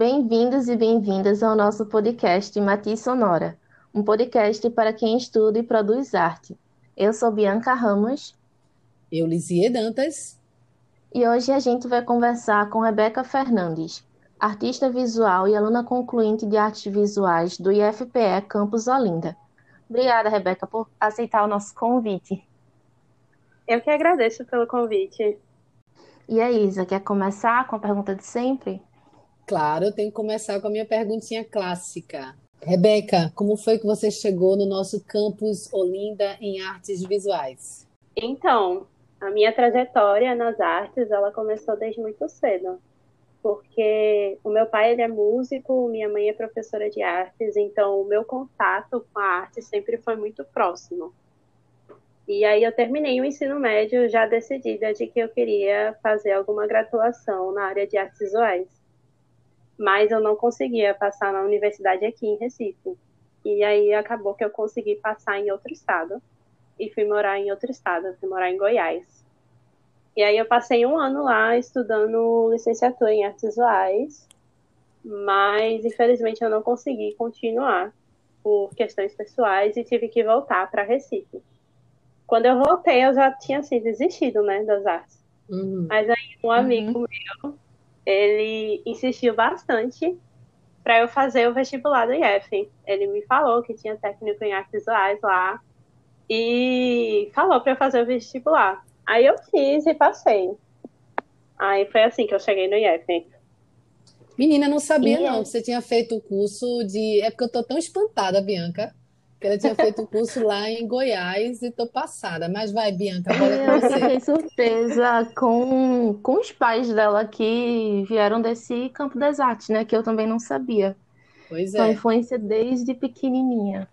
Bem-vindos e bem-vindas ao nosso podcast Matiz Sonora, um podcast para quem estuda e produz arte. Eu sou Bianca Ramos. Eu, Lizie Dantas. E hoje a gente vai conversar com Rebeca Fernandes, artista visual e aluna concluinte de artes visuais do IFPE Campus Olinda. Obrigada, Rebeca, por aceitar o nosso convite. Eu que agradeço pelo convite. E a Isa, quer começar com a pergunta de sempre? Claro, eu tenho que começar com a minha perguntinha clássica. Rebeca, como foi que você chegou no nosso campus Olinda em artes visuais? Então, a minha trajetória nas artes, ela começou desde muito cedo. Porque o meu pai ele é músico, minha mãe é professora de artes, então o meu contato com a arte sempre foi muito próximo. E aí eu terminei o ensino médio já decidida de que eu queria fazer alguma graduação na área de artes visuais mas eu não conseguia passar na universidade aqui em Recife. E aí acabou que eu consegui passar em outro estado e fui morar em outro estado, fui morar em Goiás. E aí eu passei um ano lá estudando licenciatura em artes visuais, mas infelizmente eu não consegui continuar por questões pessoais e tive que voltar para Recife. Quando eu voltei, eu já tinha assim, desistido, né, das artes. Uhum. Mas aí um amigo uhum. meu ele insistiu bastante para eu fazer o vestibular do IF. Ele me falou que tinha técnico em artes visuais lá e falou para eu fazer o vestibular. Aí eu fiz e passei. Aí foi assim que eu cheguei no IF. Menina, não sabia e... não que você tinha feito o curso de. É porque eu tô tão espantada, Bianca que ela tinha feito o curso lá em Goiás e tô passada. Mas vai, Bianca, agora é Eu você. fiquei surpresa com, com os pais dela que vieram desse campo das artes, né? Que eu também não sabia. Pois Sua é. influência desde pequenininha.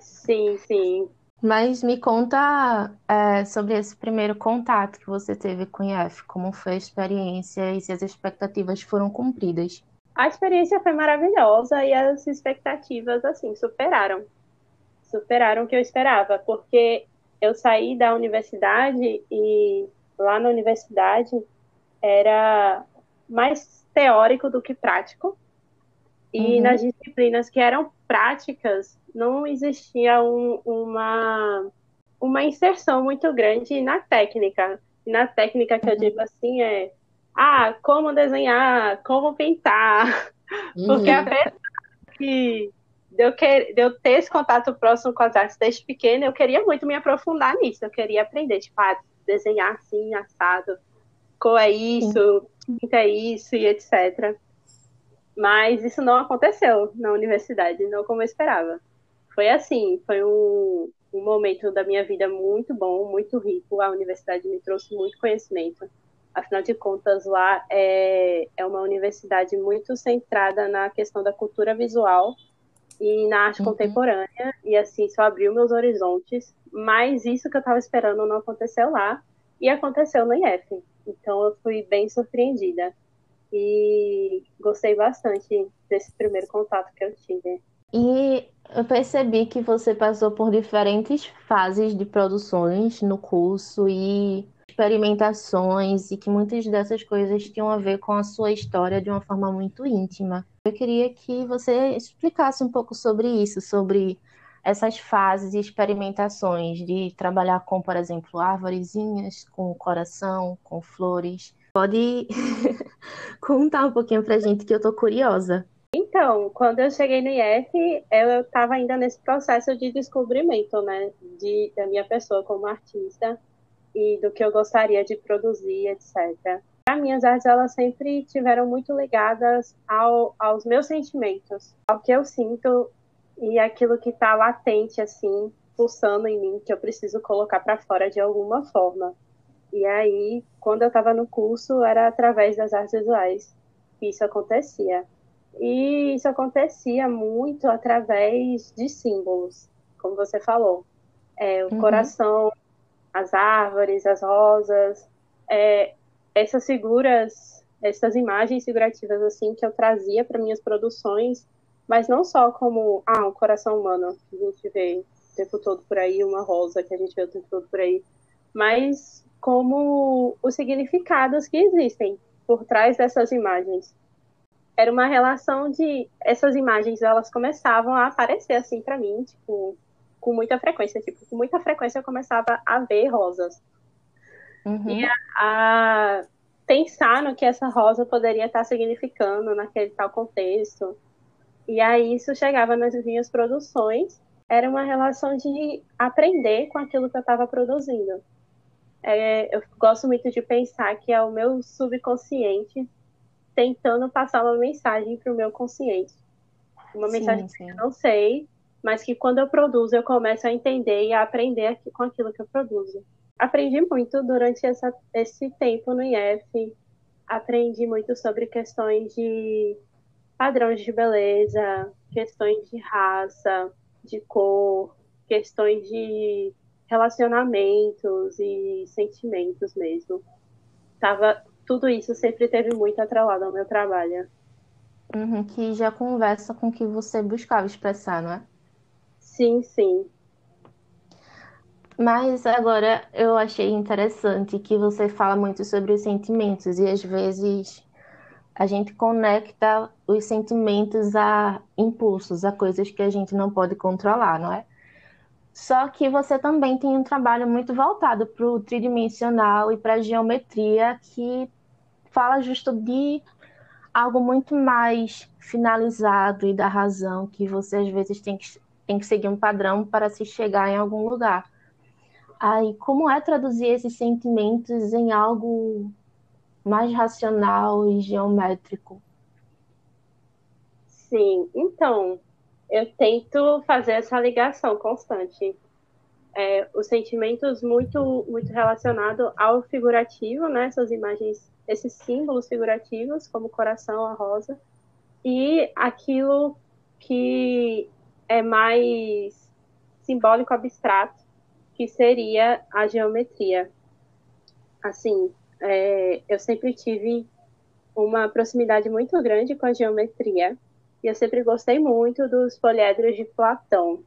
Sim, sim. Mas me conta é, sobre esse primeiro contato que você teve com o IF, como foi a experiência e se as expectativas foram cumpridas. A experiência foi maravilhosa e as expectativas, assim, superaram superaram o que eu esperava, porque eu saí da universidade e lá na universidade era mais teórico do que prático. E uhum. nas disciplinas que eram práticas, não existia um, uma, uma inserção muito grande na técnica. Na técnica que uhum. eu digo assim é ah, como desenhar, como pintar. Uhum. Porque apesar que de eu, que, de eu ter esse contato próximo com as artes desde pequena, eu queria muito me aprofundar nisso. Eu queria aprender, tipo, a desenhar assim, assado, cor é isso, tinta é isso e etc. Mas isso não aconteceu na universidade, não como eu esperava. Foi assim, foi um, um momento da minha vida muito bom, muito rico. A universidade me trouxe muito conhecimento. Afinal de contas, lá é, é uma universidade muito centrada na questão da cultura visual e na arte uhum. contemporânea, e assim, isso abriu meus horizontes, mas isso que eu estava esperando não aconteceu lá, e aconteceu no IF. Então eu fui bem surpreendida. E gostei bastante desse primeiro contato que eu tive. E eu percebi que você passou por diferentes fases de produções no curso e experimentações, e que muitas dessas coisas tinham a ver com a sua história de uma forma muito íntima. Eu queria que você explicasse um pouco sobre isso, sobre essas fases e experimentações de trabalhar com, por exemplo, árvorezinhas, com coração, com flores. Pode contar um pouquinho pra gente que eu tô curiosa. Então, quando eu cheguei no IF, eu estava ainda nesse processo de descobrimento, né, de, da minha pessoa como artista e do que eu gostaria de produzir, etc. As minhas artes, elas sempre tiveram muito ligadas ao, aos meus sentimentos, ao que eu sinto e aquilo que está latente, assim, pulsando em mim, que eu preciso colocar para fora de alguma forma. E aí, quando eu estava no curso, era através das artes visuais que isso acontecia. E isso acontecia muito através de símbolos, como você falou. É, o uhum. coração, as árvores, as rosas, é, essas figuras, essas imagens figurativas assim que eu trazia para minhas produções, mas não só como ah, um coração humano que a gente vê o tempo todo por aí, uma rosa que a gente vê o tempo todo por aí, mas como os significados que existem por trás dessas imagens. era uma relação de essas imagens elas começavam a aparecer assim para mim, tipo, com muita frequência, tipo, com muita frequência eu começava a ver rosas. Uhum. E a, a, pensar no que essa rosa poderia estar significando naquele tal contexto. E aí isso chegava nas minhas produções, era uma relação de aprender com aquilo que eu estava produzindo. É, eu gosto muito de pensar que é o meu subconsciente tentando passar uma mensagem para o meu consciente. Uma sim, mensagem sim. que eu não sei, mas que quando eu produzo eu começo a entender e a aprender com aquilo que eu produzo. Aprendi muito durante essa, esse tempo no IF, aprendi muito sobre questões de padrões de beleza, questões de raça, de cor, questões de relacionamentos e sentimentos mesmo. Tava, tudo isso sempre teve muito atrelado ao meu trabalho. Uhum, que já conversa com o que você buscava expressar, não é? Sim, sim. Mas agora eu achei interessante que você fala muito sobre os sentimentos e às vezes a gente conecta os sentimentos a impulsos, a coisas que a gente não pode controlar, não é? Só que você também tem um trabalho muito voltado para o tridimensional e para a geometria que fala justo de algo muito mais finalizado e da razão que você às vezes tem que tem que seguir um padrão para se chegar em algum lugar. Aí, como é traduzir esses sentimentos em algo mais racional e geométrico? Sim, então, eu tento fazer essa ligação constante. É, os sentimentos muito, muito relacionados ao figurativo, né? Essas imagens, esses símbolos figurativos, como o coração, a rosa, e aquilo que é mais simbólico abstrato, que seria a geometria. Assim, é, eu sempre tive uma proximidade muito grande com a geometria e eu sempre gostei muito dos poliedros de Platão.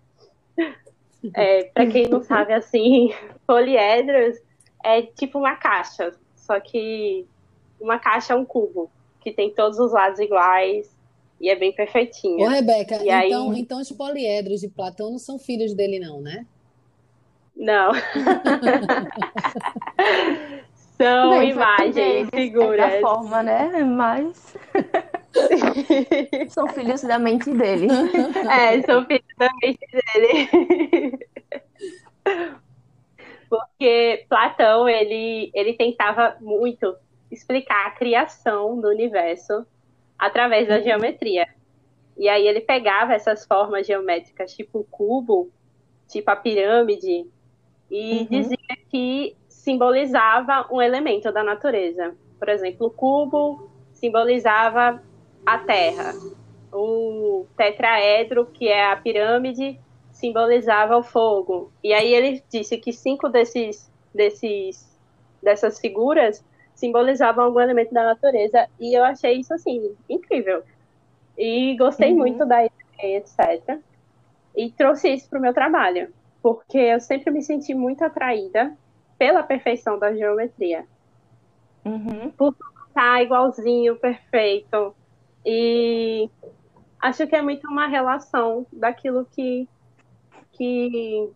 É, Para quem não sabe, assim, poliedros é tipo uma caixa, só que uma caixa é um cubo que tem todos os lados iguais e é bem perfeitinho. Ô, Rebeca, e então, aí... então os poliedros de Platão não são filhos dele, não, né? Não. são Bem, imagens, figuras. Da forma, né? Mas. são filhos da mente dele. É, são filhos da mente dele. Porque Platão, ele, ele tentava muito explicar a criação do universo através da geometria. E aí ele pegava essas formas geométricas, tipo o cubo, tipo a pirâmide, e uhum. dizia que simbolizava um elemento da natureza. Por exemplo, o cubo simbolizava a terra. O tetraedro, que é a pirâmide, simbolizava o fogo. E aí ele disse que cinco desses, desses dessas figuras simbolizavam algum elemento da natureza. E eu achei isso, assim, incrível. E gostei uhum. muito da ideia, etc. E trouxe isso para o meu trabalho, porque eu sempre me senti muito atraída pela perfeição da geometria. Uhum. Por estar igualzinho, perfeito. E acho que é muito uma relação daquilo que. que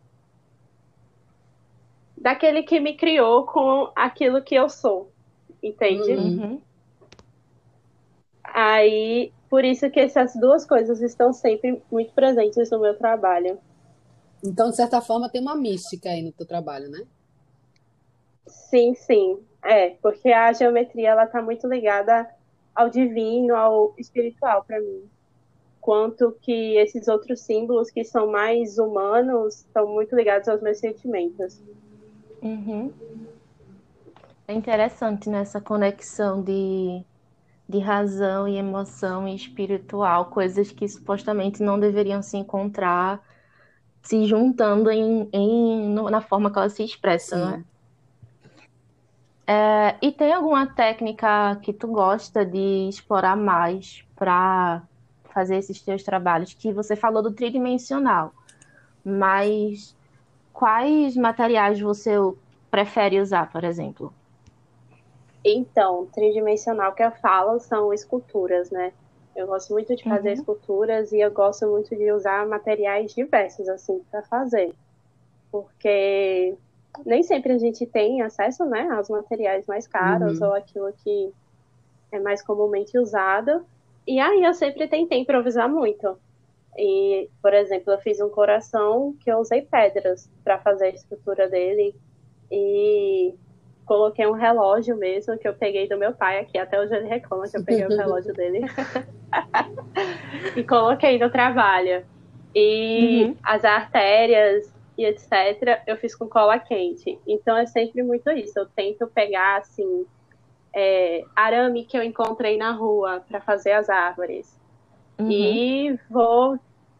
daquele que me criou com aquilo que eu sou entende? Uhum. Aí, por isso que essas duas coisas estão sempre muito presentes no meu trabalho. Então, de certa forma, tem uma mística aí no teu trabalho, né? Sim, sim. É, porque a geometria ela está muito ligada ao divino, ao espiritual para mim. Quanto que esses outros símbolos que são mais humanos estão muito ligados aos meus sentimentos. Uhum. É interessante nessa conexão de, de razão e emoção e espiritual, coisas que supostamente não deveriam se encontrar se juntando em, em, na forma que elas se expressam, né? É, e tem alguma técnica que tu gosta de explorar mais para fazer esses teus trabalhos? Que você falou do tridimensional, mas quais materiais você prefere usar, por exemplo? Então, tridimensional que eu falo são esculturas, né? Eu gosto muito de fazer uhum. esculturas e eu gosto muito de usar materiais diversos assim para fazer, porque nem sempre a gente tem acesso, né, aos materiais mais caros uhum. ou aquilo que é mais comumente usado. E aí eu sempre tentei improvisar muito. E, por exemplo, eu fiz um coração que eu usei pedras para fazer a estrutura dele e coloquei um relógio mesmo que eu peguei do meu pai aqui, até hoje ele reclama que eu peguei o relógio dele. e coloquei no trabalho. E uhum. as artérias e etc, eu fiz com cola quente. Então é sempre muito isso. Eu tento pegar assim é, arame que eu encontrei na rua para fazer as árvores. Uhum. E vou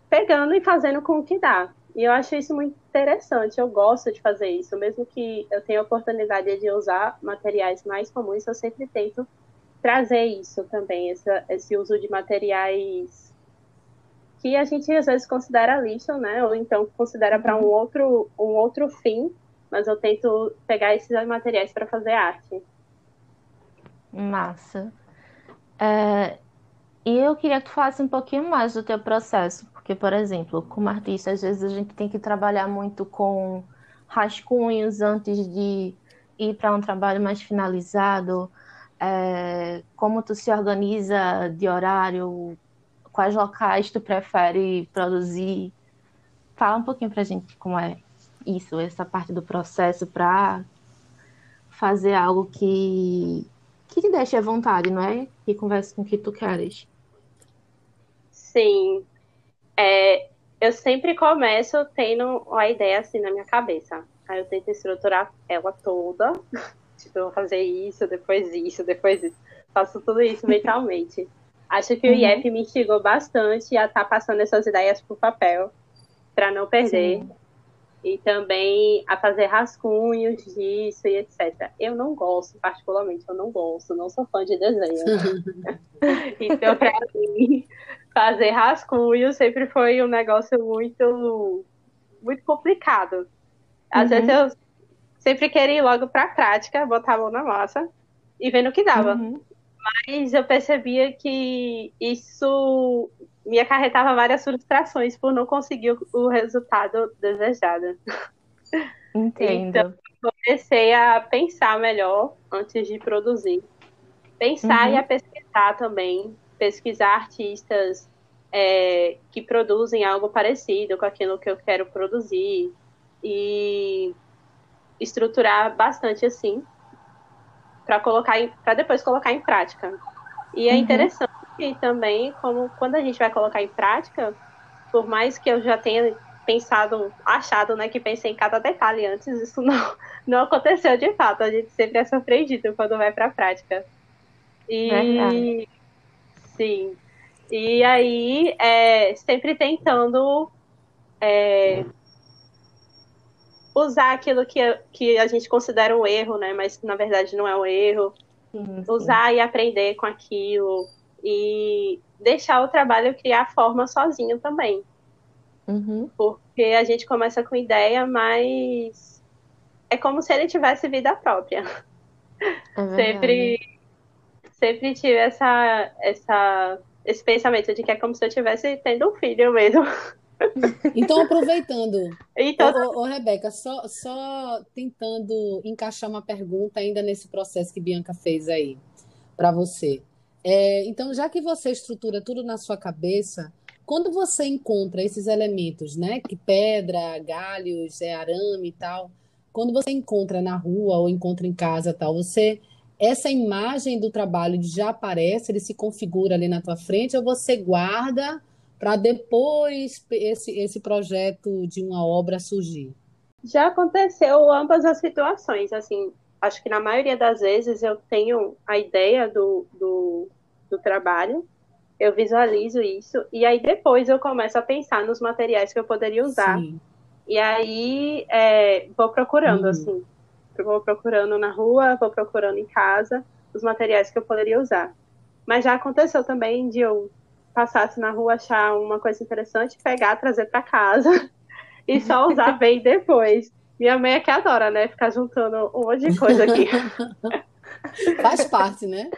pegando e fazendo com o que dá. E eu acho isso muito interessante, eu gosto de fazer isso. Mesmo que eu tenha a oportunidade de usar materiais mais comuns, eu sempre tento trazer isso também, esse, esse uso de materiais que a gente às vezes considera lixo, né? Ou então considera para um uhum. outro, um outro fim, mas eu tento pegar esses materiais para fazer arte. Massa. É, e eu queria que tu falasse um pouquinho mais do teu processo, porque, por exemplo, como artista, às vezes a gente tem que trabalhar muito com rascunhos antes de ir para um trabalho mais finalizado. É, como tu se organiza de horário, quais locais tu prefere produzir. Fala um pouquinho para a gente como é isso, essa parte do processo para fazer algo que, que te deixe à vontade, não é? Que converse com o que tu queres. Sim, é, eu sempre começo tendo a ideia assim na minha cabeça. Aí eu tento estruturar ela toda. tipo, eu vou fazer isso, depois isso, depois isso. Faço tudo isso mentalmente. Acho que uhum. o IEP me instigou bastante a estar tá passando essas ideias para o papel, para não perder. Sim. E também a fazer rascunhos disso e etc. Eu não gosto, particularmente, eu não gosto, não sou fã de desenho. então, para mim, fazer rascunho sempre foi um negócio muito, muito complicado. Às uhum. vezes eu sempre queria ir logo para a prática, botar a mão na massa e ver no que dava. Uhum. Mas eu percebia que isso me acarretava várias frustrações por não conseguir o resultado desejado. Entendo. Então, comecei a pensar melhor antes de produzir. Pensar uhum. e a pesquisar também pesquisar artistas é, que produzem algo parecido com aquilo que eu quero produzir e estruturar bastante assim para colocar para depois colocar em prática. E é uhum. interessante também como quando a gente vai colocar em prática, por mais que eu já tenha pensado, achado, né, que pensei em cada detalhe antes, isso não não aconteceu de fato. A gente sempre é surpreendido quando vai para a prática. E Verdade. Sim. E aí, é, sempre tentando é, usar aquilo que, que a gente considera um erro, né? Mas na verdade não é um erro. Sim, sim. Usar e aprender com aquilo. E deixar o trabalho criar forma sozinho também. Uhum. Porque a gente começa com ideia, mas é como se ele tivesse vida própria. É sempre sempre tive essa, essa, esse pensamento de que é como se eu estivesse tendo um filho mesmo. Então, aproveitando, então... Ô, ô, ô, Rebeca, só, só tentando encaixar uma pergunta ainda nesse processo que Bianca fez aí para você. É, então, já que você estrutura tudo na sua cabeça, quando você encontra esses elementos, né, que pedra, galhos, é, arame e tal, quando você encontra na rua ou encontra em casa tal, você essa imagem do trabalho já aparece, ele se configura ali na tua frente, ou você guarda para depois esse, esse projeto de uma obra surgir? Já aconteceu ambas as situações, assim, acho que na maioria das vezes eu tenho a ideia do, do, do trabalho, eu visualizo isso, e aí depois eu começo a pensar nos materiais que eu poderia usar. Sim. E aí é, vou procurando, uhum. assim, vou procurando na rua, vou procurando em casa os materiais que eu poderia usar. Mas já aconteceu também de eu passasse na rua, achar uma coisa interessante, pegar, trazer para casa e só usar bem depois. Minha mãe é que adora, né? Ficar juntando um monte de coisa aqui. Faz parte, né?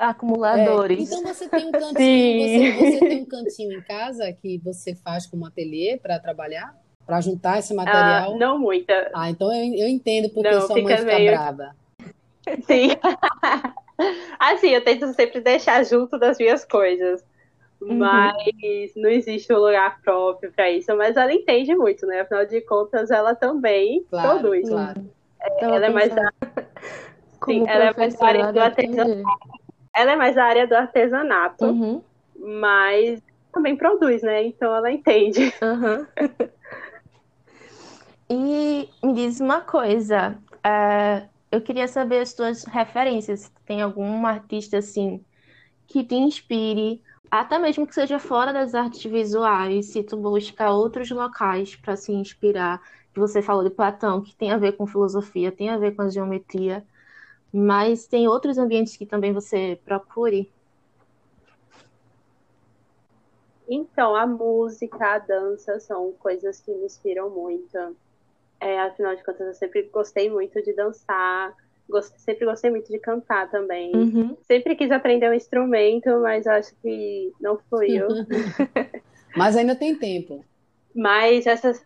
acumuladores. É. Então você tem um cantinho, você, você, tem um cantinho em casa que você faz como ateliê para trabalhar? Para juntar esse material? Ah, não muita. Ah, então eu, eu entendo porque não, sua mãe fica meio... brava. Sim. assim, eu tento sempre deixar junto das minhas coisas. Uhum. Mas não existe um lugar próprio para isso. Mas ela entende muito, né? Afinal de contas, ela também claro, produz. Claro. É, ela é mais da... Sim, ela é mais da área do artesanato. Ela é mais da área do artesanato, uhum. mas também produz, né? Então ela entende. Uhum. E me diz uma coisa. Uh, eu queria saber as tuas referências. Tem algum artista assim que te inspire, até mesmo que seja fora das artes visuais, se tu busca outros locais para se inspirar, você falou de Platão, que tem a ver com filosofia, tem a ver com a geometria, mas tem outros ambientes que também você procure? Então, a música, a dança são coisas que me inspiram muito. É, afinal de contas, eu sempre gostei muito de dançar, gost... sempre gostei muito de cantar também. Uhum. Sempre quis aprender um instrumento, mas acho que não fui eu. mas ainda tem tempo. Mas essas.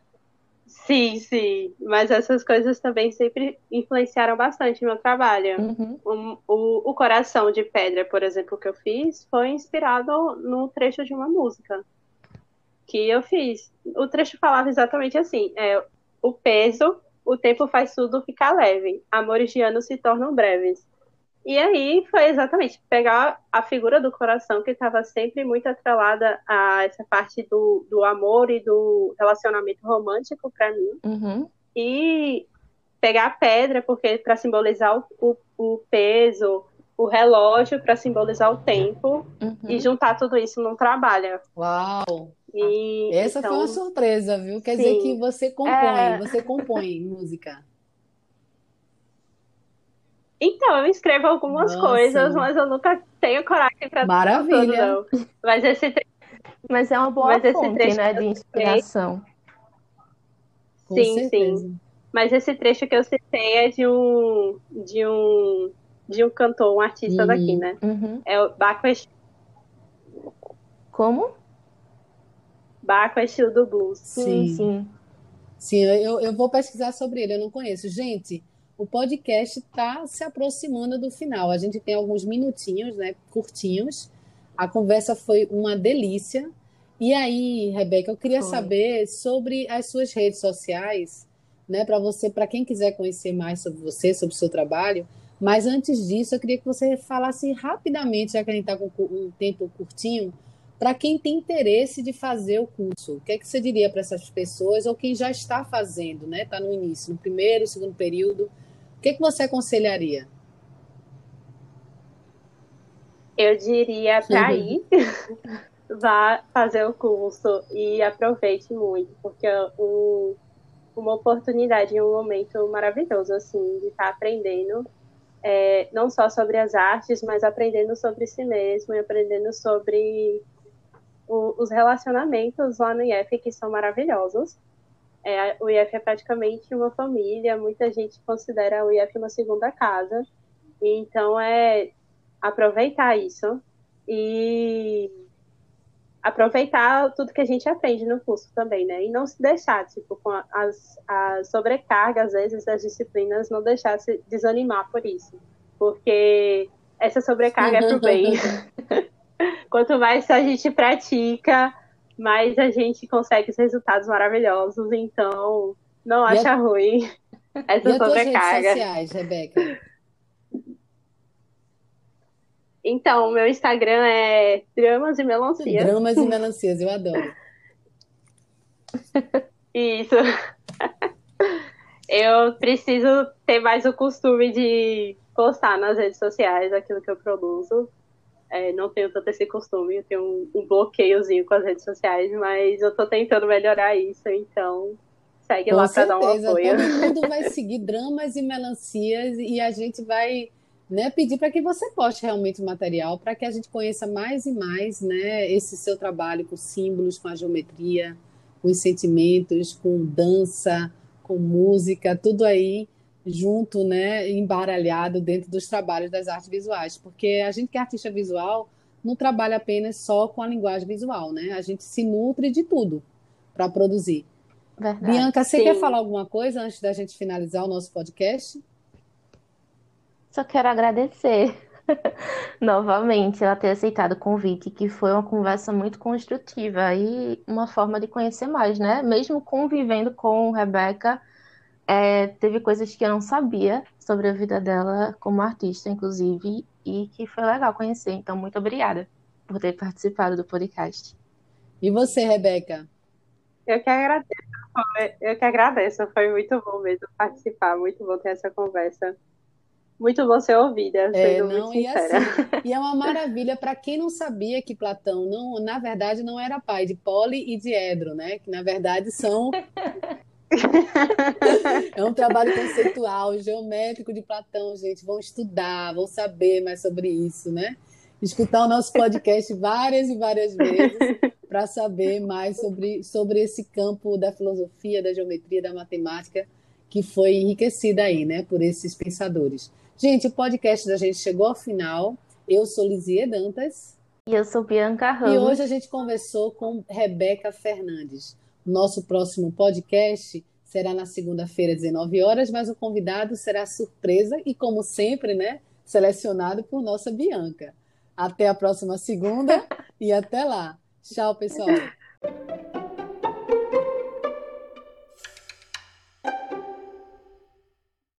Sim, sim. Mas essas coisas também sempre influenciaram bastante o meu trabalho. Uhum. O, o, o, Coração de Pedra, por exemplo, que eu fiz, foi inspirado no trecho de uma música que eu fiz. O trecho falava exatamente assim: é, o peso, o tempo faz tudo ficar leve. Amores de anos se tornam breves. E aí foi exatamente pegar a figura do coração, que estava sempre muito atrelada a essa parte do, do amor e do relacionamento romântico para mim. Uhum. E pegar a pedra, porque para simbolizar o, o, o, peso, o relógio para simbolizar o tempo, uhum. e juntar tudo isso num trabalho. Uau! E, Essa então, foi uma então, surpresa, viu? Quer sim. dizer que você compõe, é... você compõe música. Então, eu escrevo algumas Nossa. coisas, mas eu nunca tenho coragem para Maravilha. Tudo, não. Mas esse tre... Mas é uma boa mas fonte, né, de inspiração. Com sim, certeza. sim. Mas esse trecho que eu citei é de um de um de um cantor, um artista uhum. daqui, né? Uhum. É o Baco Como? Baco é estilo do blues. Sim, sim. Sim, eu, eu vou pesquisar sobre ele, eu não conheço. Gente, o podcast está se aproximando do final. A gente tem alguns minutinhos, né, curtinhos. A conversa foi uma delícia. E aí, Rebeca, eu queria foi. saber sobre as suas redes sociais, né, para você, para quem quiser conhecer mais sobre você, sobre o seu trabalho. Mas antes disso, eu queria que você falasse rapidamente, já que a gente está com um tempo curtinho, para quem tem interesse de fazer o curso, o que é que você diria para essas pessoas ou quem já está fazendo, né? Está no início, no primeiro, segundo período, o que é que você aconselharia? Eu diria para uhum. ir, vá fazer o curso e aproveite muito, porque é um, uma oportunidade, um momento maravilhoso assim de estar tá aprendendo é, não só sobre as artes, mas aprendendo sobre si mesmo e aprendendo sobre o, os relacionamentos lá no IF que são maravilhosos. É, o IF é praticamente uma família, muita gente considera o IF uma segunda casa. Então é aproveitar isso e aproveitar tudo que a gente aprende no curso também, né? E não se deixar, tipo, com as, as sobrecargas, às vezes, das disciplinas, não deixar se desanimar por isso. Porque essa sobrecarga é pro bem. Quanto mais a gente pratica, mais a gente consegue os resultados maravilhosos. Então, não acha a... ruim essa e sobrecarga. Redes sociais, Rebeca? Então, meu Instagram é Dramas e Melancias. Dramas e Melancias, eu adoro. Isso. Eu preciso ter mais o costume de postar nas redes sociais aquilo que eu produzo. É, não tenho tanto esse costume, eu tenho um, um, bloqueiozinho com as redes sociais, mas eu tô tentando melhorar isso, então segue com lá para dar um apoio. Todo mundo vai seguir dramas e melancias e a gente vai né, pedir para que você poste realmente o material para que a gente conheça mais e mais né, esse seu trabalho com símbolos, com a geometria, com os sentimentos, com dança, com música, tudo aí junto, né, embaralhado dentro dos trabalhos das artes visuais, porque a gente que é artista visual não trabalha apenas só com a linguagem visual, né? A gente se nutre de tudo para produzir. Verdade. Bianca, você Sim. quer falar alguma coisa antes da gente finalizar o nosso podcast? Só quero agradecer novamente ela ter aceitado o convite, que foi uma conversa muito construtiva e uma forma de conhecer mais, né? Mesmo convivendo com Rebeca, é, teve coisas que eu não sabia sobre a vida dela como artista, inclusive, e que foi legal conhecer. Então, muito obrigada por ter participado do podcast. E você, Rebeca? Eu que agradeço. Eu que agradeço. Foi muito bom mesmo participar, muito bom ter essa conversa. Muito bom ser ouvida, é, não, e, assim, e é uma maravilha para quem não sabia que Platão, não, na verdade, não era pai de Poli e de Edro, né? Que na verdade são é um trabalho conceitual, geométrico de Platão, gente. Vão estudar, vão saber mais sobre isso, né? Escutar o nosso podcast várias e várias vezes para saber mais sobre, sobre esse campo da filosofia, da geometria, da matemática, que foi enriquecida aí, né, por esses pensadores. Gente, o podcast da gente chegou ao final. Eu sou Lizie Dantas. E eu sou Bianca Ramos. E hoje a gente conversou com Rebeca Fernandes. Nosso próximo podcast será na segunda-feira, 19 horas, mas o convidado será surpresa e, como sempre, né, selecionado por nossa Bianca. Até a próxima segunda e até lá. Tchau, pessoal.